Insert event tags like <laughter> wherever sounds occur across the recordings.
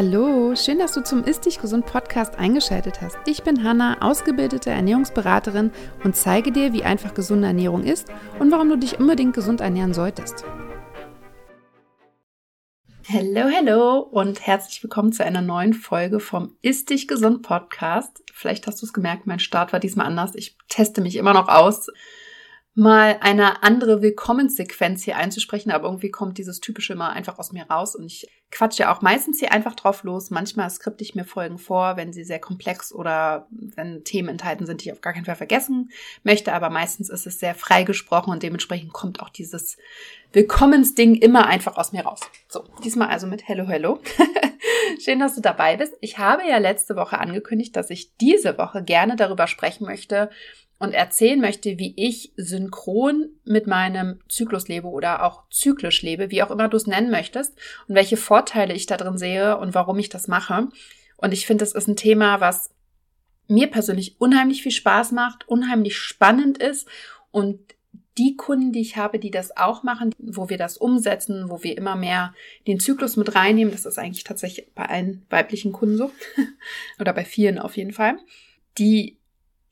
Hallo, schön, dass du zum Ist Dich Gesund Podcast eingeschaltet hast. Ich bin Hanna, ausgebildete Ernährungsberaterin und zeige dir, wie einfach gesunde Ernährung ist und warum du dich unbedingt gesund ernähren solltest. Hallo, hallo und herzlich willkommen zu einer neuen Folge vom Ist Dich Gesund Podcast. Vielleicht hast du es gemerkt, mein Start war diesmal anders. Ich teste mich immer noch aus mal eine andere Willkommenssequenz hier einzusprechen, aber irgendwie kommt dieses typische immer einfach aus mir raus und ich quatsche auch meistens hier einfach drauf los. Manchmal skripte ich mir Folgen vor, wenn sie sehr komplex oder wenn Themen enthalten sind, die ich auf gar keinen Fall vergessen möchte, aber meistens ist es sehr frei gesprochen und dementsprechend kommt auch dieses Willkommensding immer einfach aus mir raus. So, diesmal also mit Hello, Hello. <laughs> Schön, dass du dabei bist. Ich habe ja letzte Woche angekündigt, dass ich diese Woche gerne darüber sprechen möchte, und erzählen möchte, wie ich synchron mit meinem Zyklus lebe oder auch zyklisch lebe, wie auch immer du es nennen möchtest und welche Vorteile ich da drin sehe und warum ich das mache. Und ich finde, das ist ein Thema, was mir persönlich unheimlich viel Spaß macht, unheimlich spannend ist. Und die Kunden, die ich habe, die das auch machen, wo wir das umsetzen, wo wir immer mehr den Zyklus mit reinnehmen, das ist eigentlich tatsächlich bei allen weiblichen Kunden so. <laughs> Oder bei vielen auf jeden Fall, die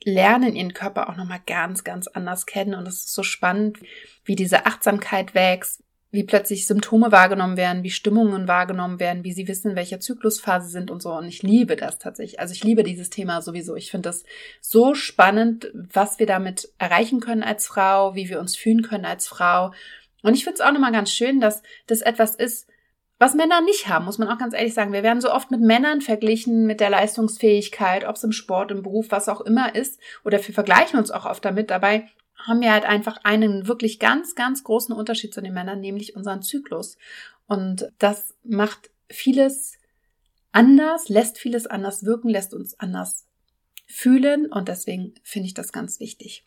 lernen ihren Körper auch nochmal ganz, ganz anders kennen. Und es ist so spannend, wie diese Achtsamkeit wächst, wie plötzlich Symptome wahrgenommen werden, wie Stimmungen wahrgenommen werden, wie sie wissen, in welcher Zyklusphase sind und so. Und ich liebe das tatsächlich. Also ich liebe dieses Thema sowieso. Ich finde das so spannend, was wir damit erreichen können als Frau, wie wir uns fühlen können als Frau. Und ich finde es auch nochmal ganz schön, dass das etwas ist, was Männer nicht haben, muss man auch ganz ehrlich sagen. Wir werden so oft mit Männern verglichen mit der Leistungsfähigkeit, ob es im Sport, im Beruf, was auch immer ist. Oder wir vergleichen uns auch oft damit. Dabei haben wir halt einfach einen wirklich ganz, ganz großen Unterschied zu den Männern, nämlich unseren Zyklus. Und das macht vieles anders, lässt vieles anders wirken, lässt uns anders fühlen. Und deswegen finde ich das ganz wichtig.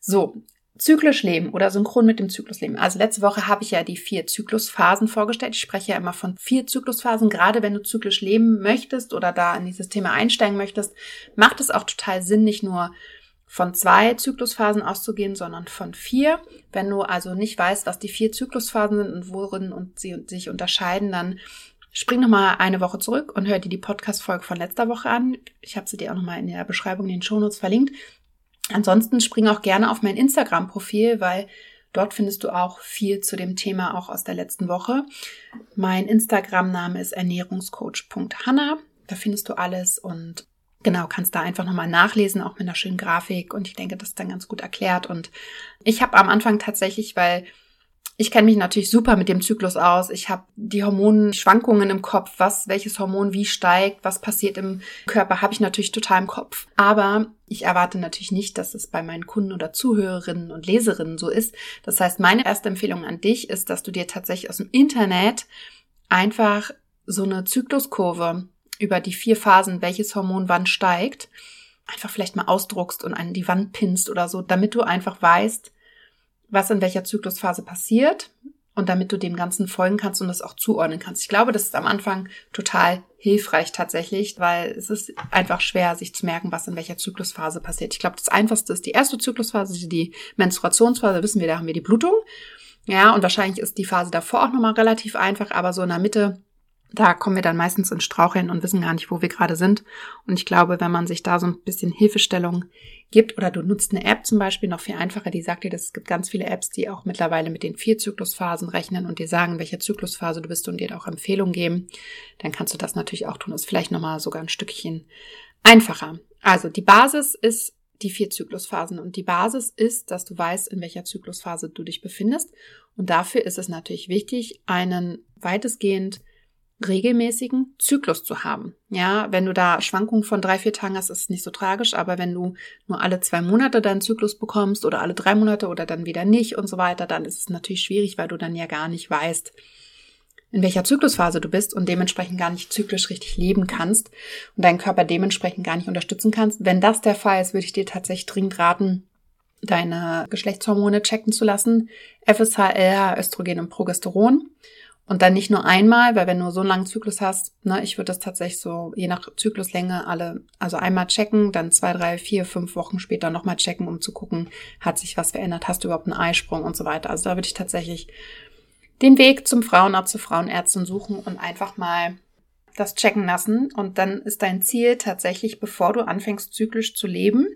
So, zyklisch leben oder synchron mit dem Zyklus leben. Also letzte Woche habe ich ja die vier Zyklusphasen vorgestellt. Ich spreche ja immer von vier Zyklusphasen. Gerade wenn du zyklisch leben möchtest oder da in dieses Thema einsteigen möchtest, macht es auch total Sinn, nicht nur von zwei Zyklusphasen auszugehen, sondern von vier. Wenn du also nicht weißt, was die vier Zyklusphasen sind und worin und sie sich unterscheiden, dann spring nochmal eine Woche zurück und hör dir die Podcast-Folge von letzter Woche an. Ich habe sie dir auch nochmal in der Beschreibung in den Shownotes verlinkt. Ansonsten spring auch gerne auf mein Instagram-Profil, weil dort findest du auch viel zu dem Thema auch aus der letzten Woche. Mein Instagram-Name ist ernährungscoach.hanna. Da findest du alles und genau, kannst da einfach nochmal nachlesen, auch mit einer schönen Grafik. Und ich denke, das ist dann ganz gut erklärt. Und ich habe am Anfang tatsächlich, weil ich kenne mich natürlich super mit dem Zyklus aus. Ich habe die Hormonschwankungen im Kopf, was welches Hormon wie steigt, was passiert im Körper, habe ich natürlich total im Kopf. Aber ich erwarte natürlich nicht, dass es bei meinen Kunden oder Zuhörerinnen und Leserinnen so ist. Das heißt, meine erste Empfehlung an dich ist, dass du dir tatsächlich aus dem Internet einfach so eine Zykluskurve über die vier Phasen, welches Hormon wann steigt, einfach vielleicht mal ausdruckst und an die Wand pinnst oder so, damit du einfach weißt, was in welcher Zyklusphase passiert und damit du dem Ganzen folgen kannst und das auch zuordnen kannst. Ich glaube, das ist am Anfang total hilfreich tatsächlich, weil es ist einfach schwer, sich zu merken, was in welcher Zyklusphase passiert. Ich glaube, das Einfachste ist die erste Zyklusphase, die Menstruationsphase, wissen wir, da haben wir die Blutung. Ja, und wahrscheinlich ist die Phase davor auch nochmal relativ einfach, aber so in der Mitte da kommen wir dann meistens ins Straucheln und wissen gar nicht, wo wir gerade sind. Und ich glaube, wenn man sich da so ein bisschen Hilfestellung gibt oder du nutzt eine App zum Beispiel noch viel einfacher, die sagt dir, dass es gibt ganz viele Apps, die auch mittlerweile mit den vier Zyklusphasen rechnen und dir sagen, welche Zyklusphase du bist und dir auch Empfehlungen geben, dann kannst du das natürlich auch tun. Das ist vielleicht nochmal sogar ein Stückchen einfacher. Also die Basis ist die vier Zyklusphasen und die Basis ist, dass du weißt, in welcher Zyklusphase du dich befindest. Und dafür ist es natürlich wichtig, einen weitestgehend regelmäßigen Zyklus zu haben. Ja, wenn du da Schwankungen von drei, vier Tagen hast, ist es nicht so tragisch, aber wenn du nur alle zwei Monate deinen Zyklus bekommst oder alle drei Monate oder dann wieder nicht und so weiter, dann ist es natürlich schwierig, weil du dann ja gar nicht weißt, in welcher Zyklusphase du bist und dementsprechend gar nicht zyklisch richtig leben kannst und deinen Körper dementsprechend gar nicht unterstützen kannst. Wenn das der Fall ist, würde ich dir tatsächlich dringend raten, deine Geschlechtshormone checken zu lassen. FSH, LH, Östrogen und Progesteron. Und dann nicht nur einmal, weil wenn du so einen langen Zyklus hast, ne, ich würde das tatsächlich so je nach Zykluslänge alle, also einmal checken, dann zwei, drei, vier, fünf Wochen später nochmal checken, um zu gucken, hat sich was verändert, hast du überhaupt einen Eisprung und so weiter. Also da würde ich tatsächlich den Weg zum Frauenarzt, zur Frauenärztin suchen und einfach mal das checken lassen und dann ist dein Ziel tatsächlich, bevor du anfängst zyklisch zu leben,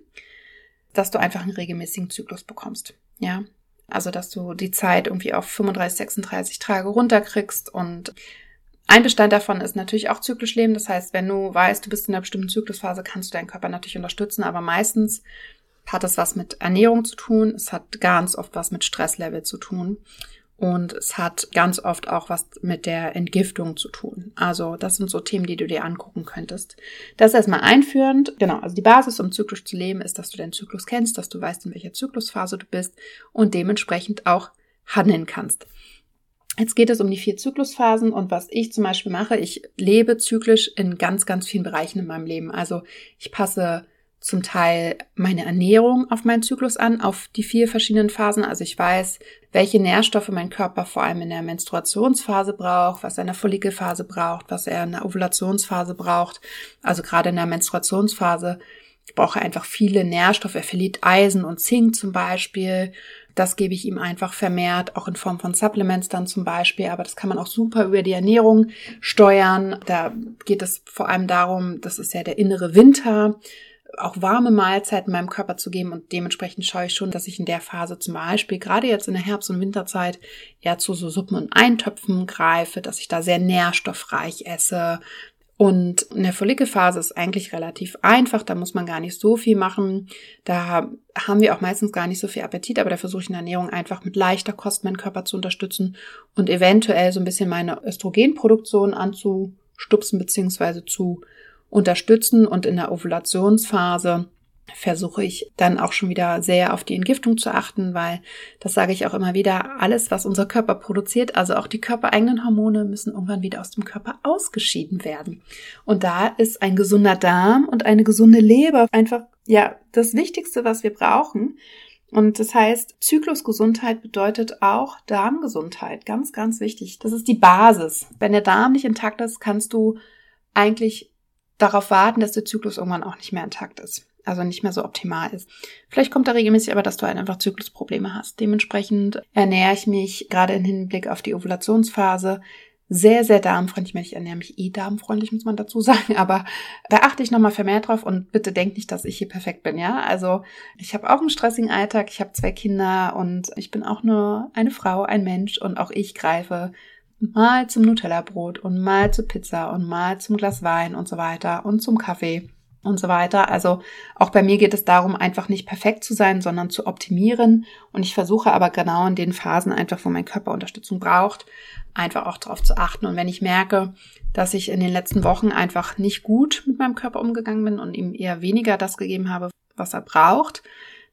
dass du einfach einen regelmäßigen Zyklus bekommst. Ja, also dass du die Zeit irgendwie auf 35, 36 Tage runterkriegst und ein Bestand davon ist natürlich auch zyklisch leben. Das heißt, wenn du weißt, du bist in einer bestimmten Zyklusphase, kannst du deinen Körper natürlich unterstützen, aber meistens hat es was mit Ernährung zu tun. Es hat ganz oft was mit Stresslevel zu tun. Und es hat ganz oft auch was mit der Entgiftung zu tun. Also das sind so Themen, die du dir angucken könntest. Das erstmal einführend. Genau, also die Basis, um zyklisch zu leben, ist, dass du deinen Zyklus kennst, dass du weißt, in welcher Zyklusphase du bist und dementsprechend auch handeln kannst. Jetzt geht es um die vier Zyklusphasen und was ich zum Beispiel mache, ich lebe zyklisch in ganz, ganz vielen Bereichen in meinem Leben. Also ich passe zum Teil meine Ernährung auf meinen Zyklus an, auf die vier verschiedenen Phasen. Also ich weiß, welche Nährstoffe mein Körper vor allem in der Menstruationsphase braucht, was er in der Follikelphase braucht, was er in der Ovulationsphase braucht. Also gerade in der Menstruationsphase braucht er einfach viele Nährstoffe. Er verliert Eisen und Zink zum Beispiel. Das gebe ich ihm einfach vermehrt, auch in Form von Supplements dann zum Beispiel. Aber das kann man auch super über die Ernährung steuern. Da geht es vor allem darum, das ist ja der innere Winter auch warme Mahlzeiten meinem Körper zu geben und dementsprechend schaue ich schon, dass ich in der Phase zum Beispiel, gerade jetzt in der Herbst- und Winterzeit, eher zu so Suppen und Eintöpfen greife, dass ich da sehr nährstoffreich esse. Und in der Follikelphase ist eigentlich relativ einfach, da muss man gar nicht so viel machen. Da haben wir auch meistens gar nicht so viel Appetit, aber da versuche ich in der Ernährung einfach mit leichter Kost meinen Körper zu unterstützen und eventuell so ein bisschen meine Östrogenproduktion anzustupsen bzw. zu unterstützen und in der Ovulationsphase versuche ich dann auch schon wieder sehr auf die Entgiftung zu achten, weil das sage ich auch immer wieder, alles, was unser Körper produziert, also auch die körpereigenen Hormone, müssen irgendwann wieder aus dem Körper ausgeschieden werden. Und da ist ein gesunder Darm und eine gesunde Leber einfach, ja, das Wichtigste, was wir brauchen. Und das heißt, Zyklusgesundheit bedeutet auch Darmgesundheit. Ganz, ganz wichtig. Das ist die Basis. Wenn der Darm nicht intakt ist, kannst du eigentlich darauf warten, dass der Zyklus irgendwann auch nicht mehr intakt ist. Also nicht mehr so optimal ist. Vielleicht kommt da regelmäßig aber, dass du halt einfach Zyklusprobleme hast. Dementsprechend ernähre ich mich gerade im Hinblick auf die Ovulationsphase sehr, sehr darmfreundlich. Ich ernähre mich eh darmfreundlich, muss man dazu <laughs> sagen. Aber da achte ich nochmal vermehrt drauf und bitte denk nicht, dass ich hier perfekt bin, ja? Also ich habe auch einen stressigen Alltag, ich habe zwei Kinder und ich bin auch nur eine Frau, ein Mensch und auch ich greife mal zum Nutella-Brot und mal zur Pizza und mal zum Glas Wein und so weiter und zum Kaffee und so weiter. Also auch bei mir geht es darum, einfach nicht perfekt zu sein, sondern zu optimieren. Und ich versuche aber genau in den Phasen einfach, wo mein Körper Unterstützung braucht, einfach auch darauf zu achten. Und wenn ich merke, dass ich in den letzten Wochen einfach nicht gut mit meinem Körper umgegangen bin und ihm eher weniger das gegeben habe, was er braucht,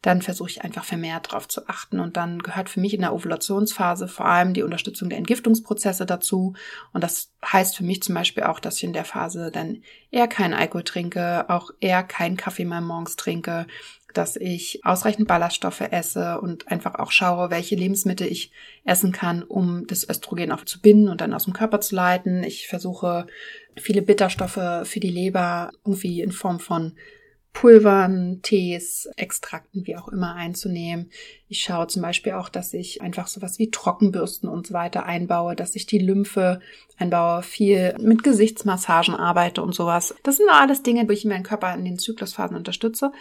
dann versuche ich einfach vermehrt darauf zu achten. Und dann gehört für mich in der Ovulationsphase vor allem die Unterstützung der Entgiftungsprozesse dazu. Und das heißt für mich zum Beispiel auch, dass ich in der Phase dann eher keinen Alkohol trinke, auch eher keinen Kaffee mehr morgens trinke, dass ich ausreichend Ballaststoffe esse und einfach auch schaue, welche Lebensmittel ich essen kann, um das Östrogen auch zu binden und dann aus dem Körper zu leiten. Ich versuche viele Bitterstoffe für die Leber irgendwie in Form von Pulvern, Tees, Extrakten, wie auch immer einzunehmen. Ich schaue zum Beispiel auch, dass ich einfach sowas wie Trockenbürsten und so weiter einbaue, dass ich die Lymphe einbaue, viel mit Gesichtsmassagen arbeite und sowas. Das sind alles Dinge, wo ich meinen Körper in den Zyklusphasen unterstütze.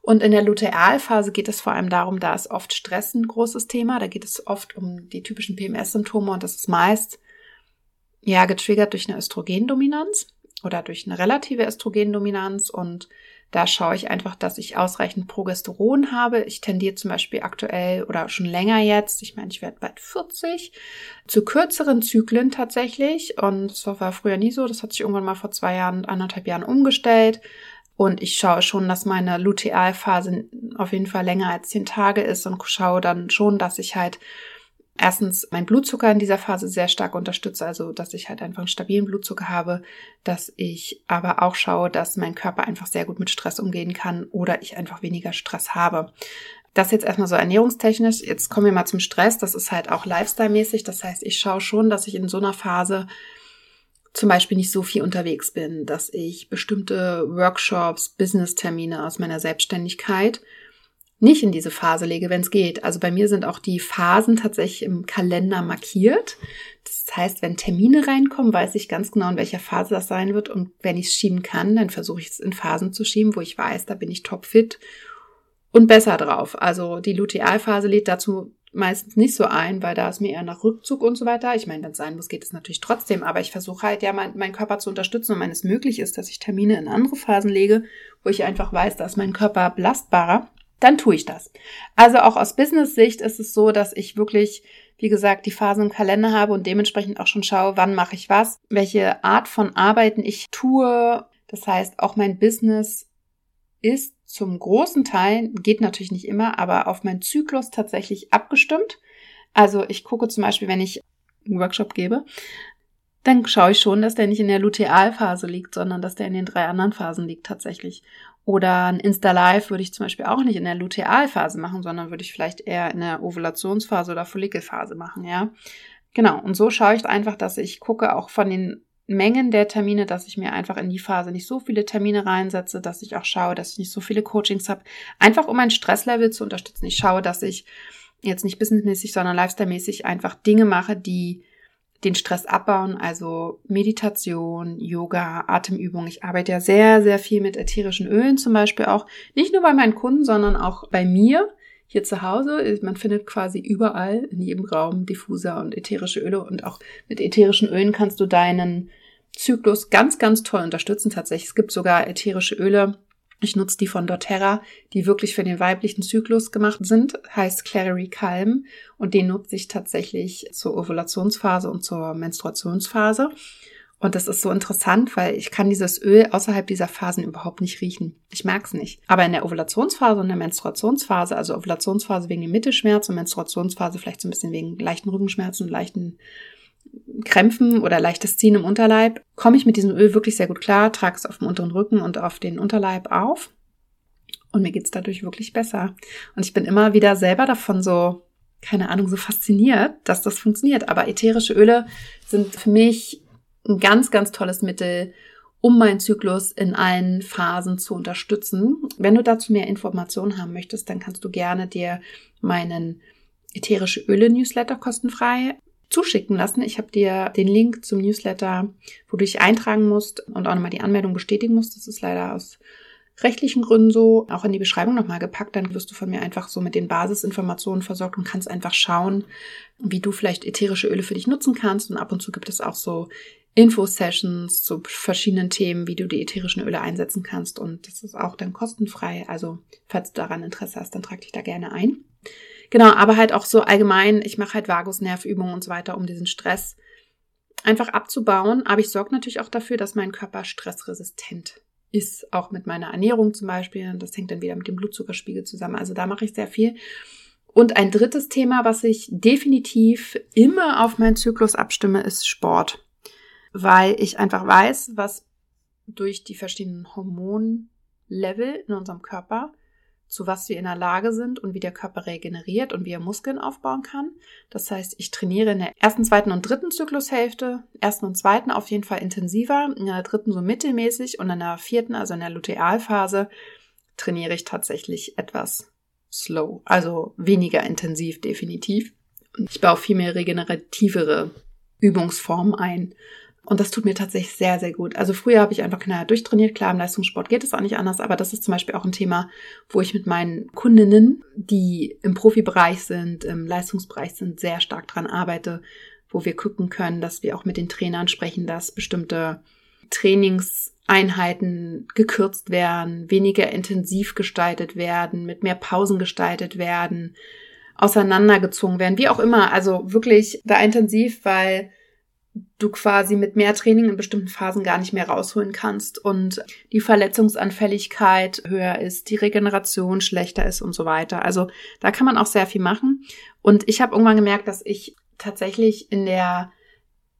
Und in der Lutealphase geht es vor allem darum, da ist oft Stress ein großes Thema. Da geht es oft um die typischen PMS-Symptome und das ist meist ja getriggert durch eine Östrogendominanz oder durch eine relative Östrogendominanz und da schaue ich einfach, dass ich ausreichend Progesteron habe. Ich tendiere zum Beispiel aktuell oder schon länger jetzt, ich meine, ich werde bald 40, zu kürzeren Zyklen tatsächlich. Und das war früher nie so. Das hat sich irgendwann mal vor zwei Jahren, anderthalb Jahren umgestellt. Und ich schaue schon, dass meine Lutealphase auf jeden Fall länger als zehn Tage ist und schaue dann schon, dass ich halt erstens mein Blutzucker in dieser Phase sehr stark unterstütze, also dass ich halt einfach einen stabilen Blutzucker habe, dass ich aber auch schaue, dass mein Körper einfach sehr gut mit Stress umgehen kann oder ich einfach weniger Stress habe. Das jetzt erstmal so ernährungstechnisch. Jetzt kommen wir mal zum Stress. Das ist halt auch lifestyle-mäßig. Das heißt, ich schaue schon, dass ich in so einer Phase zum Beispiel nicht so viel unterwegs bin, dass ich bestimmte Workshops, Business-Termine aus meiner Selbstständigkeit nicht in diese Phase lege, wenn es geht. Also bei mir sind auch die Phasen tatsächlich im Kalender markiert. Das heißt, wenn Termine reinkommen, weiß ich ganz genau, in welcher Phase das sein wird. Und wenn ich es schieben kann, dann versuche ich es in Phasen zu schieben, wo ich weiß, da bin ich topfit und besser drauf. Also die Lutealphase lädt dazu meistens nicht so ein, weil da ist mir eher nach Rückzug und so weiter. Ich meine, wenn es sein muss, geht es natürlich trotzdem, aber ich versuche halt ja mein, meinen Körper zu unterstützen und wenn es möglich ist, dass ich Termine in andere Phasen lege, wo ich einfach weiß, dass mein Körper belastbarer dann tue ich das. Also auch aus Business-Sicht ist es so, dass ich wirklich, wie gesagt, die Phasen im Kalender habe und dementsprechend auch schon schaue, wann mache ich was, welche Art von Arbeiten ich tue. Das heißt, auch mein Business ist zum großen Teil, geht natürlich nicht immer, aber auf meinen Zyklus tatsächlich abgestimmt. Also ich gucke zum Beispiel, wenn ich einen Workshop gebe, dann schaue ich schon, dass der nicht in der Lutealphase liegt, sondern dass der in den drei anderen Phasen liegt tatsächlich. Oder ein Insta-Live würde ich zum Beispiel auch nicht in der Lutealphase machen, sondern würde ich vielleicht eher in der Ovulationsphase oder Follikelphase machen, ja. Genau. Und so schaue ich einfach, dass ich gucke auch von den Mengen der Termine, dass ich mir einfach in die Phase nicht so viele Termine reinsetze, dass ich auch schaue, dass ich nicht so viele Coachings habe. Einfach um mein Stresslevel zu unterstützen. Ich schaue, dass ich jetzt nicht businessmäßig, sondern lifestyle-mäßig einfach Dinge mache, die den Stress abbauen, also Meditation, Yoga, Atemübung. Ich arbeite ja sehr, sehr viel mit ätherischen Ölen zum Beispiel auch. Nicht nur bei meinen Kunden, sondern auch bei mir hier zu Hause. Man findet quasi überall in jedem Raum Diffuser und ätherische Öle und auch mit ätherischen Ölen kannst du deinen Zyklus ganz, ganz toll unterstützen. Tatsächlich, es gibt sogar ätherische Öle, ich nutze die von doTERRA, die wirklich für den weiblichen Zyklus gemacht sind, heißt Clary Calm und den nutze ich tatsächlich zur Ovulationsphase und zur Menstruationsphase. Und das ist so interessant, weil ich kann dieses Öl außerhalb dieser Phasen überhaupt nicht riechen. Ich merke es nicht. Aber in der Ovulationsphase und der Menstruationsphase, also Ovulationsphase wegen dem Mittelschmerz und Menstruationsphase vielleicht so ein bisschen wegen leichten Rückenschmerzen und leichten Krämpfen oder leichtes Ziehen im Unterleib, komme ich mit diesem Öl wirklich sehr gut klar, trage es auf dem unteren Rücken und auf den Unterleib auf. Und mir geht's dadurch wirklich besser. Und ich bin immer wieder selber davon so, keine Ahnung, so fasziniert, dass das funktioniert. Aber ätherische Öle sind für mich ein ganz, ganz tolles Mittel, um meinen Zyklus in allen Phasen zu unterstützen. Wenn du dazu mehr Informationen haben möchtest, dann kannst du gerne dir meinen ätherische Öle Newsletter kostenfrei zuschicken lassen. Ich habe dir den Link zum Newsletter, wo du dich eintragen musst und auch nochmal die Anmeldung bestätigen musst. Das ist leider aus rechtlichen Gründen so, auch in die Beschreibung nochmal gepackt. Dann wirst du von mir einfach so mit den Basisinformationen versorgt und kannst einfach schauen, wie du vielleicht ätherische Öle für dich nutzen kannst. Und ab und zu gibt es auch so Info-Sessions zu verschiedenen Themen, wie du die ätherischen Öle einsetzen kannst. Und das ist auch dann kostenfrei. Also, falls du daran Interesse hast, dann trag dich da gerne ein. Genau, aber halt auch so allgemein, ich mache halt Vagusnervübungen und so weiter, um diesen Stress einfach abzubauen. Aber ich sorge natürlich auch dafür, dass mein Körper stressresistent ist, auch mit meiner Ernährung zum Beispiel. Das hängt dann wieder mit dem Blutzuckerspiegel zusammen. Also da mache ich sehr viel. Und ein drittes Thema, was ich definitiv immer auf meinen Zyklus abstimme, ist Sport. Weil ich einfach weiß, was durch die verschiedenen Hormonlevel in unserem Körper zu was wir in der Lage sind und wie der Körper regeneriert und wie er Muskeln aufbauen kann. Das heißt, ich trainiere in der ersten, zweiten und dritten Zyklushälfte, ersten und zweiten auf jeden Fall intensiver, in der dritten so mittelmäßig und in der vierten, also in der Lutealphase, trainiere ich tatsächlich etwas slow, also weniger intensiv definitiv. Und ich baue viel mehr regenerativere Übungsformen ein. Und das tut mir tatsächlich sehr, sehr gut. Also früher habe ich einfach knallhart durchtrainiert. Klar, im Leistungssport geht es auch nicht anders, aber das ist zum Beispiel auch ein Thema, wo ich mit meinen Kundinnen, die im Profibereich sind, im Leistungsbereich sind, sehr stark dran arbeite, wo wir gucken können, dass wir auch mit den Trainern sprechen, dass bestimmte Trainingseinheiten gekürzt werden, weniger intensiv gestaltet werden, mit mehr Pausen gestaltet werden, auseinandergezogen werden, wie auch immer. Also wirklich da intensiv, weil du quasi mit mehr Training in bestimmten Phasen gar nicht mehr rausholen kannst und die Verletzungsanfälligkeit höher ist, die Regeneration schlechter ist und so weiter. Also da kann man auch sehr viel machen. Und ich habe irgendwann gemerkt, dass ich tatsächlich in der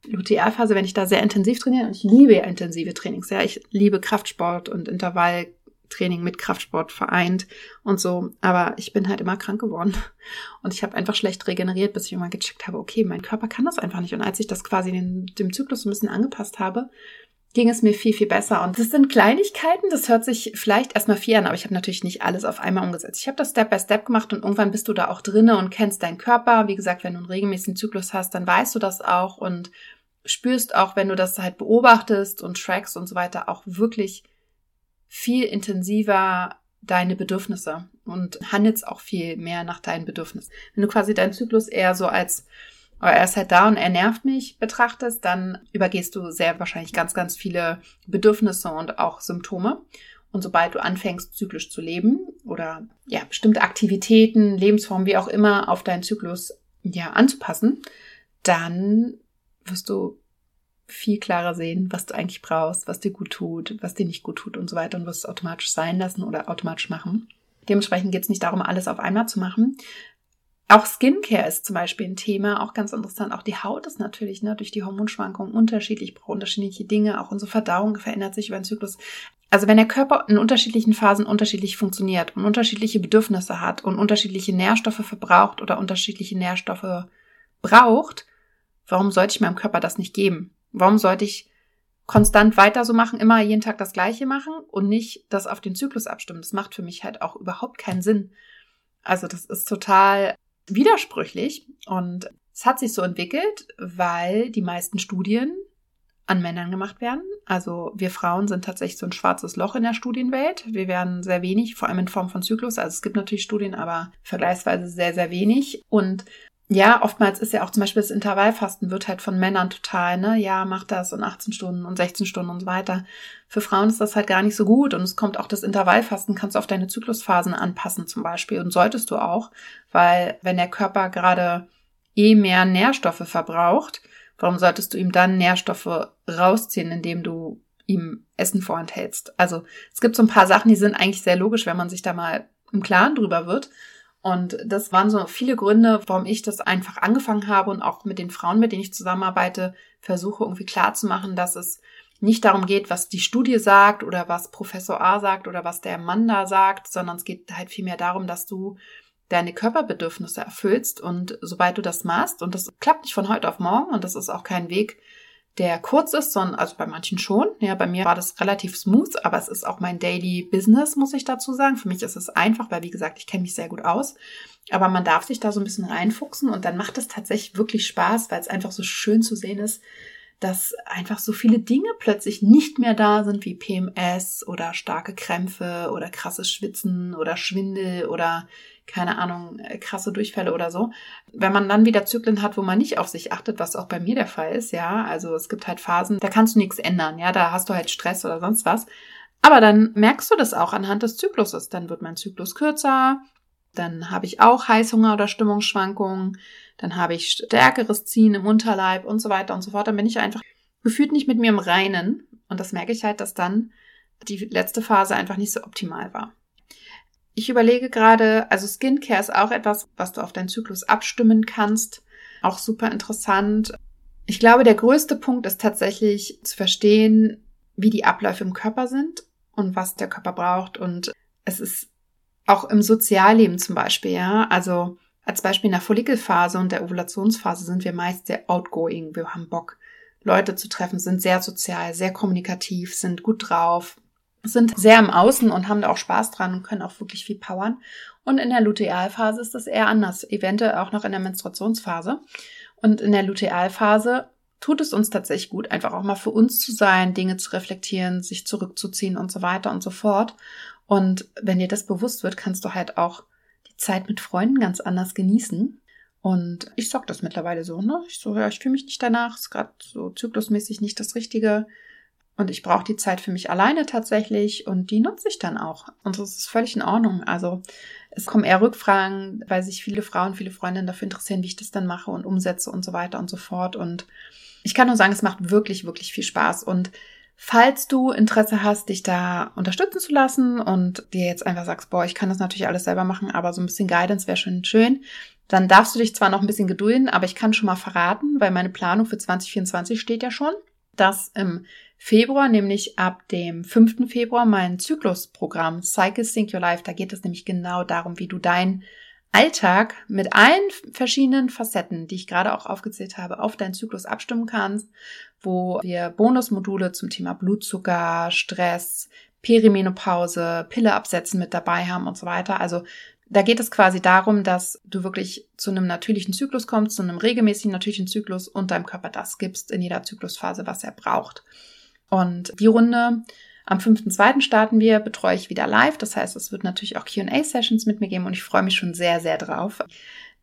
Lutealphase, wenn ich da sehr intensiv trainiere, und ich liebe ja intensive Trainings, ja, ich liebe Kraftsport und Intervall Training mit Kraftsport vereint und so. Aber ich bin halt immer krank geworden. Und ich habe einfach schlecht regeneriert, bis ich irgendwann gecheckt habe, okay, mein Körper kann das einfach nicht. Und als ich das quasi den, dem Zyklus ein bisschen angepasst habe, ging es mir viel, viel besser. Und das sind Kleinigkeiten, das hört sich vielleicht erstmal viel an, aber ich habe natürlich nicht alles auf einmal umgesetzt. Ich habe das Step by Step gemacht und irgendwann bist du da auch drinne und kennst deinen Körper. Wie gesagt, wenn du einen regelmäßigen Zyklus hast, dann weißt du das auch und spürst auch, wenn du das halt beobachtest und trackst und so weiter, auch wirklich viel intensiver deine Bedürfnisse und handelst auch viel mehr nach deinen Bedürfnissen. Wenn du quasi deinen Zyklus eher so als aber er ist halt da und er nervt mich betrachtest, dann übergehst du sehr wahrscheinlich ganz, ganz viele Bedürfnisse und auch Symptome. Und sobald du anfängst, zyklisch zu leben oder ja, bestimmte Aktivitäten, Lebensformen, wie auch immer, auf deinen Zyklus ja anzupassen, dann wirst du viel klarer sehen, was du eigentlich brauchst, was dir gut tut, was dir nicht gut tut und so weiter und wirst es automatisch sein lassen oder automatisch machen. Dementsprechend geht es nicht darum, alles auf einmal zu machen, auch Skincare ist zum Beispiel ein Thema, auch ganz interessant. Auch die Haut ist natürlich ne, durch die Hormonschwankungen unterschiedlich, braucht unterschiedliche Dinge. Auch unsere Verdauung verändert sich über den Zyklus. Also wenn der Körper in unterschiedlichen Phasen unterschiedlich funktioniert und unterschiedliche Bedürfnisse hat und unterschiedliche Nährstoffe verbraucht oder unterschiedliche Nährstoffe braucht, warum sollte ich meinem Körper das nicht geben? Warum sollte ich konstant weiter so machen, immer jeden Tag das Gleiche machen und nicht das auf den Zyklus abstimmen? Das macht für mich halt auch überhaupt keinen Sinn. Also das ist total widersprüchlich und es hat sich so entwickelt, weil die meisten Studien an Männern gemacht werden. Also wir Frauen sind tatsächlich so ein schwarzes Loch in der Studienwelt. Wir werden sehr wenig, vor allem in Form von Zyklus. Also es gibt natürlich Studien, aber vergleichsweise sehr, sehr wenig. Und ja, oftmals ist ja auch zum Beispiel das Intervallfasten wird halt von Männern total, ne, ja, mach das und 18 Stunden und 16 Stunden und so weiter. Für Frauen ist das halt gar nicht so gut und es kommt auch das Intervallfasten, kannst du auf deine Zyklusphasen anpassen zum Beispiel und solltest du auch, weil wenn der Körper gerade eh mehr Nährstoffe verbraucht, warum solltest du ihm dann Nährstoffe rausziehen, indem du ihm Essen vorenthältst? Also es gibt so ein paar Sachen, die sind eigentlich sehr logisch, wenn man sich da mal im Klaren drüber wird. Und das waren so viele Gründe, warum ich das einfach angefangen habe und auch mit den Frauen, mit denen ich zusammenarbeite, versuche irgendwie klarzumachen, dass es nicht darum geht, was die Studie sagt oder was Professor A sagt oder was der Mann da sagt, sondern es geht halt vielmehr darum, dass du deine Körperbedürfnisse erfüllst und sobald du das machst, und das klappt nicht von heute auf morgen und das ist auch kein Weg, der kurz ist, sondern also bei manchen schon. Ja, bei mir war das relativ smooth, aber es ist auch mein Daily Business, muss ich dazu sagen. Für mich ist es einfach, weil wie gesagt, ich kenne mich sehr gut aus. Aber man darf sich da so ein bisschen reinfuchsen und dann macht es tatsächlich wirklich Spaß, weil es einfach so schön zu sehen ist, dass einfach so viele Dinge plötzlich nicht mehr da sind wie PMS oder starke Krämpfe oder krasses Schwitzen oder Schwindel oder keine Ahnung, äh, krasse Durchfälle oder so. Wenn man dann wieder Zyklen hat, wo man nicht auf sich achtet, was auch bei mir der Fall ist, ja, also es gibt halt Phasen, da kannst du nichts ändern, ja, da hast du halt Stress oder sonst was. Aber dann merkst du das auch anhand des Zykluses. Dann wird mein Zyklus kürzer, dann habe ich auch Heißhunger oder Stimmungsschwankungen, dann habe ich stärkeres Ziehen im Unterleib und so weiter und so fort. Dann bin ich einfach gefühlt nicht mit mir im Reinen. Und das merke ich halt, dass dann die letzte Phase einfach nicht so optimal war. Ich überlege gerade, also Skincare ist auch etwas, was du auf deinen Zyklus abstimmen kannst. Auch super interessant. Ich glaube, der größte Punkt ist tatsächlich zu verstehen, wie die Abläufe im Körper sind und was der Körper braucht. Und es ist auch im Sozialleben zum Beispiel, ja. Also als Beispiel in der Follikelphase und der Ovulationsphase sind wir meist sehr outgoing. Wir haben Bock, Leute zu treffen, sind sehr sozial, sehr kommunikativ, sind gut drauf, sind sehr im Außen und haben da auch Spaß dran und können auch wirklich viel powern. Und in der Lutealphase ist das eher anders, eventuell auch noch in der Menstruationsphase. Und in der Lutealphase tut es uns tatsächlich gut, einfach auch mal für uns zu sein, Dinge zu reflektieren, sich zurückzuziehen und so weiter und so fort. Und wenn dir das bewusst wird, kannst du halt auch die Zeit mit Freunden ganz anders genießen. Und ich sag das mittlerweile so, ne? Ich so, ja, ich fühle mich nicht danach, ist gerade so zyklusmäßig nicht das Richtige. Und ich brauche die Zeit für mich alleine tatsächlich und die nutze ich dann auch. Und das ist völlig in Ordnung. Also es kommen eher Rückfragen, weil sich viele Frauen, viele Freundinnen dafür interessieren, wie ich das dann mache und umsetze und so weiter und so fort. Und ich kann nur sagen, es macht wirklich, wirklich viel Spaß. Und falls du Interesse hast, dich da unterstützen zu lassen und dir jetzt einfach sagst, boah, ich kann das natürlich alles selber machen, aber so ein bisschen Guidance wäre schon schön, dann darfst du dich zwar noch ein bisschen gedulden, aber ich kann schon mal verraten, weil meine Planung für 2024 steht ja schon, dass im Februar, nämlich ab dem 5. Februar, mein Zyklusprogramm Cycle Sync Your Life. Da geht es nämlich genau darum, wie du dein Alltag mit allen verschiedenen Facetten, die ich gerade auch aufgezählt habe, auf deinen Zyklus abstimmen kannst, wo wir Bonusmodule zum Thema Blutzucker, Stress, Perimenopause, Pille absetzen mit dabei haben und so weiter. Also da geht es quasi darum, dass du wirklich zu einem natürlichen Zyklus kommst, zu einem regelmäßigen natürlichen Zyklus und deinem Körper das gibst in jeder Zyklusphase, was er braucht. Und die Runde am 5.2. starten wir, betreue ich wieder live. Das heißt, es wird natürlich auch QA-Sessions mit mir geben und ich freue mich schon sehr, sehr drauf.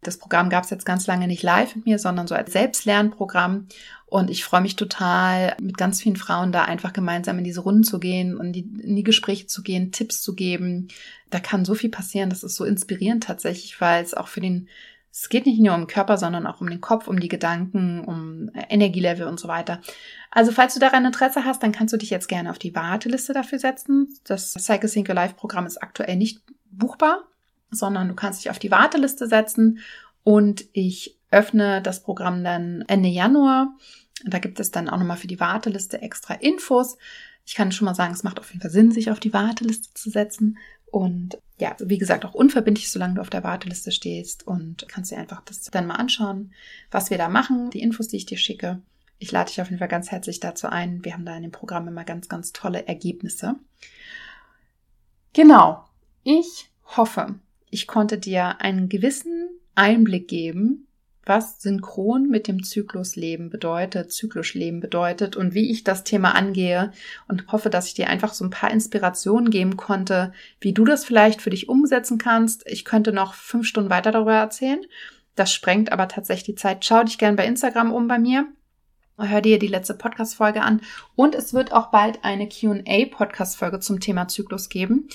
Das Programm gab es jetzt ganz lange nicht live mit mir, sondern so als Selbstlernprogramm. Und ich freue mich total, mit ganz vielen Frauen da einfach gemeinsam in diese Runden zu gehen und in die Gespräche zu gehen, Tipps zu geben. Da kann so viel passieren. Das ist so inspirierend tatsächlich, weil es auch für den es geht nicht nur um den Körper, sondern auch um den Kopf, um die Gedanken, um Energielevel und so weiter. Also falls du daran Interesse hast, dann kannst du dich jetzt gerne auf die Warteliste dafür setzen. Das Cycle Sync Live Programm ist aktuell nicht buchbar, sondern du kannst dich auf die Warteliste setzen und ich öffne das Programm dann Ende Januar. Da gibt es dann auch nochmal für die Warteliste extra Infos. Ich kann schon mal sagen, es macht auf jeden Fall Sinn, sich auf die Warteliste zu setzen. Und ja, wie gesagt, auch unverbindlich, solange du auf der Warteliste stehst und kannst dir einfach das dann mal anschauen, was wir da machen, die Infos, die ich dir schicke. Ich lade dich auf jeden Fall ganz herzlich dazu ein. Wir haben da in dem Programm immer ganz, ganz tolle Ergebnisse. Genau. Ich hoffe, ich konnte dir einen gewissen Einblick geben, was synchron mit dem Zyklusleben bedeutet, Zyklusleben bedeutet und wie ich das Thema angehe und hoffe, dass ich dir einfach so ein paar Inspirationen geben konnte, wie du das vielleicht für dich umsetzen kannst. Ich könnte noch fünf Stunden weiter darüber erzählen. Das sprengt aber tatsächlich die Zeit. Schau dich gern bei Instagram um bei mir. Hör dir die letzte Podcast-Folge an. Und es wird auch bald eine Q&A-Podcast-Folge zum Thema Zyklus geben.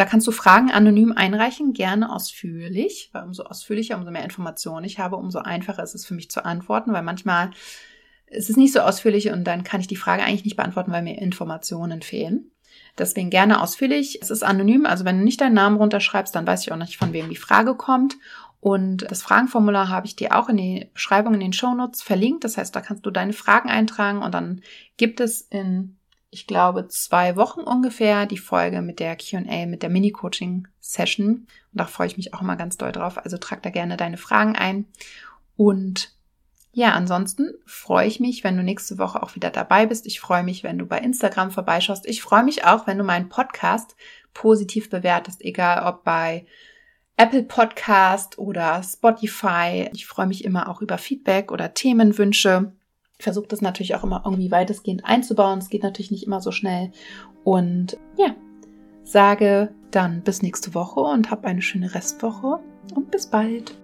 Da kannst du Fragen anonym einreichen, gerne ausführlich, weil umso ausführlicher, umso mehr Informationen ich habe, umso einfacher ist es für mich zu antworten, weil manchmal ist es nicht so ausführlich und dann kann ich die Frage eigentlich nicht beantworten, weil mir Informationen fehlen. Deswegen gerne ausführlich. Es ist anonym, also wenn du nicht deinen Namen runterschreibst, dann weiß ich auch nicht, von wem die Frage kommt. Und das Fragenformular habe ich dir auch in die Beschreibung in den Shownotes verlinkt. Das heißt, da kannst du deine Fragen eintragen und dann gibt es in ich glaube, zwei Wochen ungefähr die Folge mit der QA, mit der Mini-Coaching-Session. Und da freue ich mich auch immer ganz doll drauf. Also trag da gerne deine Fragen ein. Und ja, ansonsten freue ich mich, wenn du nächste Woche auch wieder dabei bist. Ich freue mich, wenn du bei Instagram vorbeischaust. Ich freue mich auch, wenn du meinen Podcast positiv bewertest, egal ob bei Apple Podcast oder Spotify. Ich freue mich immer auch über Feedback oder Themenwünsche versuche das natürlich auch immer irgendwie weitestgehend einzubauen. Es geht natürlich nicht immer so schnell. Und ja, sage dann bis nächste Woche und hab eine schöne Restwoche und bis bald.